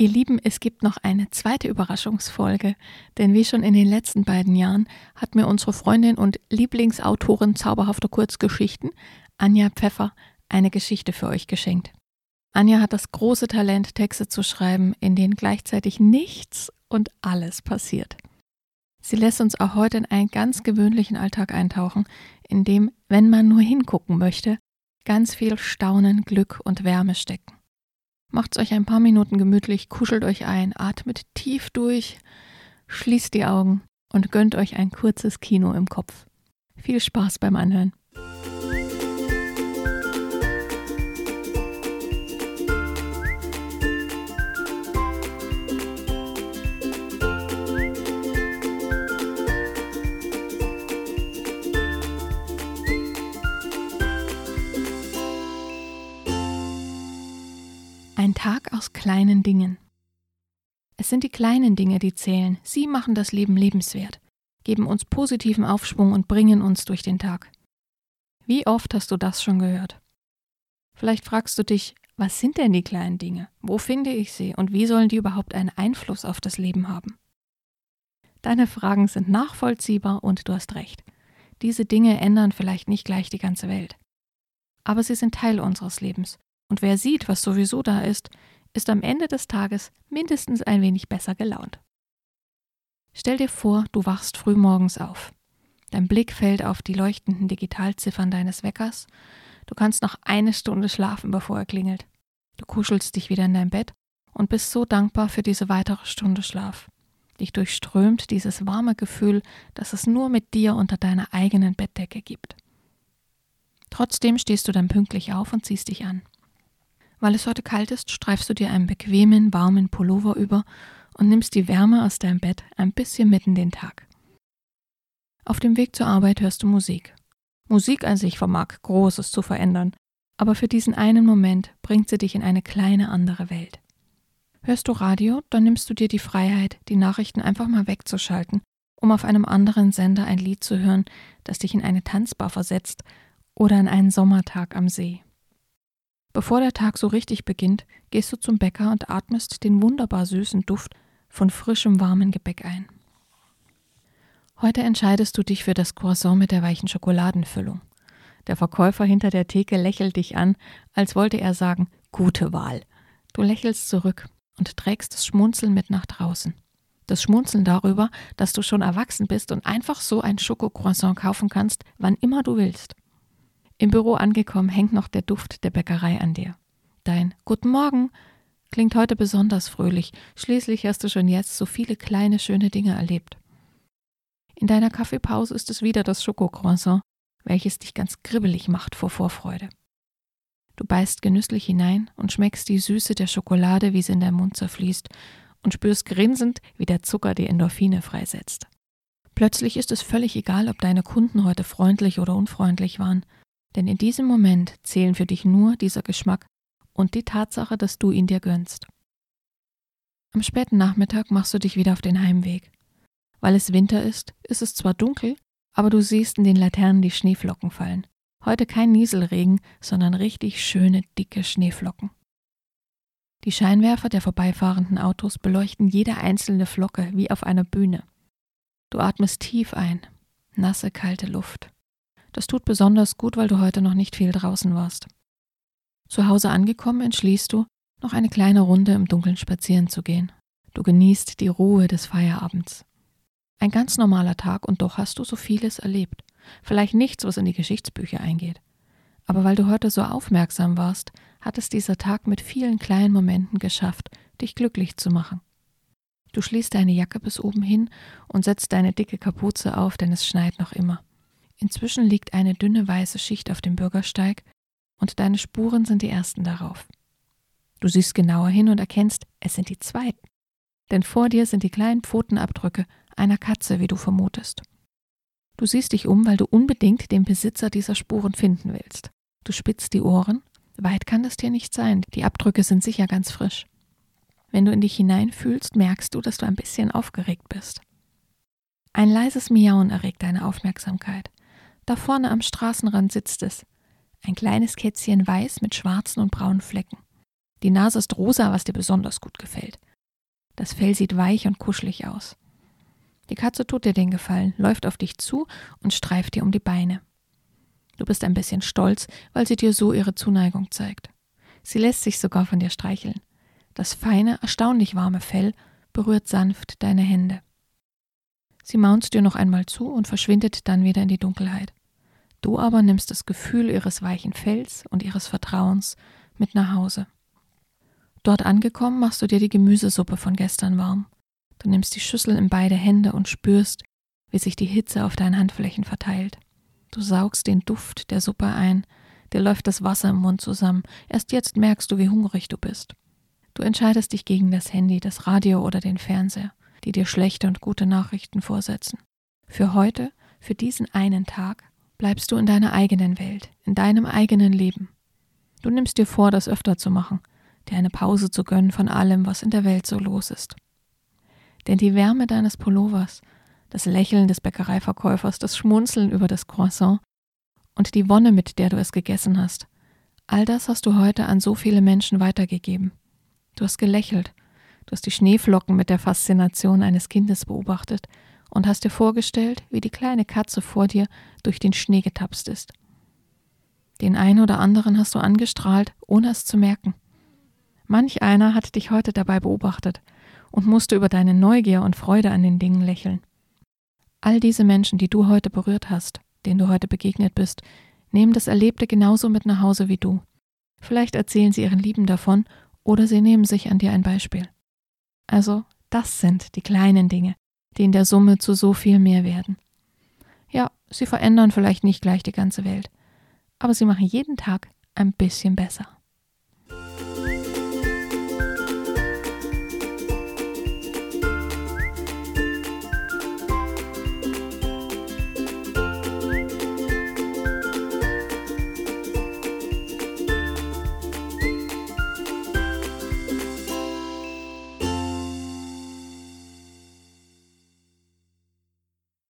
Ihr Lieben, es gibt noch eine zweite Überraschungsfolge, denn wie schon in den letzten beiden Jahren hat mir unsere Freundin und Lieblingsautorin zauberhafter Kurzgeschichten, Anja Pfeffer, eine Geschichte für euch geschenkt. Anja hat das große Talent, Texte zu schreiben, in denen gleichzeitig nichts und alles passiert. Sie lässt uns auch heute in einen ganz gewöhnlichen Alltag eintauchen, in dem, wenn man nur hingucken möchte, ganz viel Staunen, Glück und Wärme stecken. Macht's euch ein paar Minuten gemütlich, kuschelt euch ein, atmet tief durch, schließt die Augen und gönnt euch ein kurzes Kino im Kopf. Viel Spaß beim Anhören. Tag aus kleinen Dingen. Es sind die kleinen Dinge, die zählen. Sie machen das Leben lebenswert, geben uns positiven Aufschwung und bringen uns durch den Tag. Wie oft hast du das schon gehört? Vielleicht fragst du dich, was sind denn die kleinen Dinge? Wo finde ich sie und wie sollen die überhaupt einen Einfluss auf das Leben haben? Deine Fragen sind nachvollziehbar und du hast recht. Diese Dinge ändern vielleicht nicht gleich die ganze Welt. Aber sie sind Teil unseres Lebens und wer sieht, was sowieso da ist, ist am Ende des Tages mindestens ein wenig besser gelaunt. Stell dir vor, du wachst früh morgens auf. Dein Blick fällt auf die leuchtenden Digitalziffern deines Weckers. Du kannst noch eine Stunde schlafen, bevor er klingelt. Du kuschelst dich wieder in dein Bett und bist so dankbar für diese weitere Stunde Schlaf. Dich durchströmt dieses warme Gefühl, das es nur mit dir unter deiner eigenen Bettdecke gibt. Trotzdem stehst du dann pünktlich auf und ziehst dich an. Weil es heute kalt ist, streifst du dir einen bequemen, warmen Pullover über und nimmst die Wärme aus deinem Bett ein bisschen mitten den Tag. Auf dem Weg zur Arbeit hörst du Musik. Musik an sich vermag Großes zu verändern, aber für diesen einen Moment bringt sie dich in eine kleine andere Welt. Hörst du Radio, dann nimmst du dir die Freiheit, die Nachrichten einfach mal wegzuschalten, um auf einem anderen Sender ein Lied zu hören, das dich in eine Tanzbar versetzt oder in einen Sommertag am See. Bevor der Tag so richtig beginnt, gehst du zum Bäcker und atmest den wunderbar süßen Duft von frischem warmen Gebäck ein. Heute entscheidest du dich für das Croissant mit der weichen Schokoladenfüllung. Der Verkäufer hinter der Theke lächelt dich an, als wollte er sagen, gute Wahl. Du lächelst zurück und trägst das Schmunzeln mit nach draußen. Das Schmunzeln darüber, dass du schon erwachsen bist und einfach so ein Schokocroissant kaufen kannst, wann immer du willst. Im Büro angekommen hängt noch der Duft der Bäckerei an dir. Dein Guten Morgen klingt heute besonders fröhlich, schließlich hast du schon jetzt so viele kleine schöne Dinge erlebt. In deiner Kaffeepause ist es wieder das Schokocroissant, welches dich ganz kribbelig macht vor Vorfreude. Du beißt genüsslich hinein und schmeckst die Süße der Schokolade, wie sie in deinem Mund zerfließt, und spürst grinsend, wie der Zucker die Endorphine freisetzt. Plötzlich ist es völlig egal, ob deine Kunden heute freundlich oder unfreundlich waren. Denn in diesem Moment zählen für dich nur dieser Geschmack und die Tatsache, dass du ihn dir gönnst. Am späten Nachmittag machst du dich wieder auf den Heimweg. Weil es Winter ist, ist es zwar dunkel, aber du siehst in den Laternen die Schneeflocken fallen. Heute kein Nieselregen, sondern richtig schöne, dicke Schneeflocken. Die Scheinwerfer der vorbeifahrenden Autos beleuchten jede einzelne Flocke wie auf einer Bühne. Du atmest tief ein, nasse, kalte Luft. Das tut besonders gut, weil du heute noch nicht viel draußen warst. Zu Hause angekommen entschließt du, noch eine kleine Runde im Dunkeln spazieren zu gehen. Du genießt die Ruhe des Feierabends. Ein ganz normaler Tag und doch hast du so vieles erlebt. Vielleicht nichts, was in die Geschichtsbücher eingeht. Aber weil du heute so aufmerksam warst, hat es dieser Tag mit vielen kleinen Momenten geschafft, dich glücklich zu machen. Du schließt deine Jacke bis oben hin und setzt deine dicke Kapuze auf, denn es schneit noch immer. Inzwischen liegt eine dünne weiße Schicht auf dem Bürgersteig und deine Spuren sind die ersten darauf. Du siehst genauer hin und erkennst, es sind die zweiten. Denn vor dir sind die kleinen Pfotenabdrücke einer Katze, wie du vermutest. Du siehst dich um, weil du unbedingt den Besitzer dieser Spuren finden willst. Du spitzt die Ohren. Weit kann das dir nicht sein. Die Abdrücke sind sicher ganz frisch. Wenn du in dich hineinfühlst, merkst du, dass du ein bisschen aufgeregt bist. Ein leises Miauen erregt deine Aufmerksamkeit. Da vorne am Straßenrand sitzt es. Ein kleines Kätzchen weiß mit schwarzen und braunen Flecken. Die Nase ist rosa, was dir besonders gut gefällt. Das Fell sieht weich und kuschelig aus. Die Katze tut dir den Gefallen, läuft auf dich zu und streift dir um die Beine. Du bist ein bisschen stolz, weil sie dir so ihre Zuneigung zeigt. Sie lässt sich sogar von dir streicheln. Das feine, erstaunlich warme Fell berührt sanft deine Hände. Sie maunzt dir noch einmal zu und verschwindet dann wieder in die Dunkelheit. Du aber nimmst das Gefühl ihres weichen Fells und ihres Vertrauens mit nach Hause. Dort angekommen machst du dir die Gemüsesuppe von gestern warm. Du nimmst die Schüssel in beide Hände und spürst, wie sich die Hitze auf deinen Handflächen verteilt. Du saugst den Duft der Suppe ein, dir läuft das Wasser im Mund zusammen. Erst jetzt merkst du, wie hungrig du bist. Du entscheidest dich gegen das Handy, das Radio oder den Fernseher, die dir schlechte und gute Nachrichten vorsetzen. Für heute, für diesen einen Tag, bleibst du in deiner eigenen Welt, in deinem eigenen Leben. Du nimmst dir vor, das öfter zu machen, dir eine Pause zu gönnen von allem, was in der Welt so los ist. Denn die Wärme deines Pullovers, das Lächeln des Bäckereiverkäufers, das Schmunzeln über das Croissant und die Wonne, mit der du es gegessen hast, all das hast du heute an so viele Menschen weitergegeben. Du hast gelächelt, du hast die Schneeflocken mit der Faszination eines Kindes beobachtet und hast dir vorgestellt, wie die kleine Katze vor dir durch den Schnee getapst ist. Den einen oder anderen hast du angestrahlt, ohne es zu merken. Manch einer hat dich heute dabei beobachtet und musste über deine Neugier und Freude an den Dingen lächeln. All diese Menschen, die du heute berührt hast, denen du heute begegnet bist, nehmen das Erlebte genauso mit nach Hause wie du. Vielleicht erzählen sie ihren Lieben davon oder sie nehmen sich an dir ein Beispiel. Also, das sind die kleinen Dinge, die in der Summe zu so viel mehr werden. Ja, sie verändern vielleicht nicht gleich die ganze Welt, aber sie machen jeden Tag ein bisschen besser.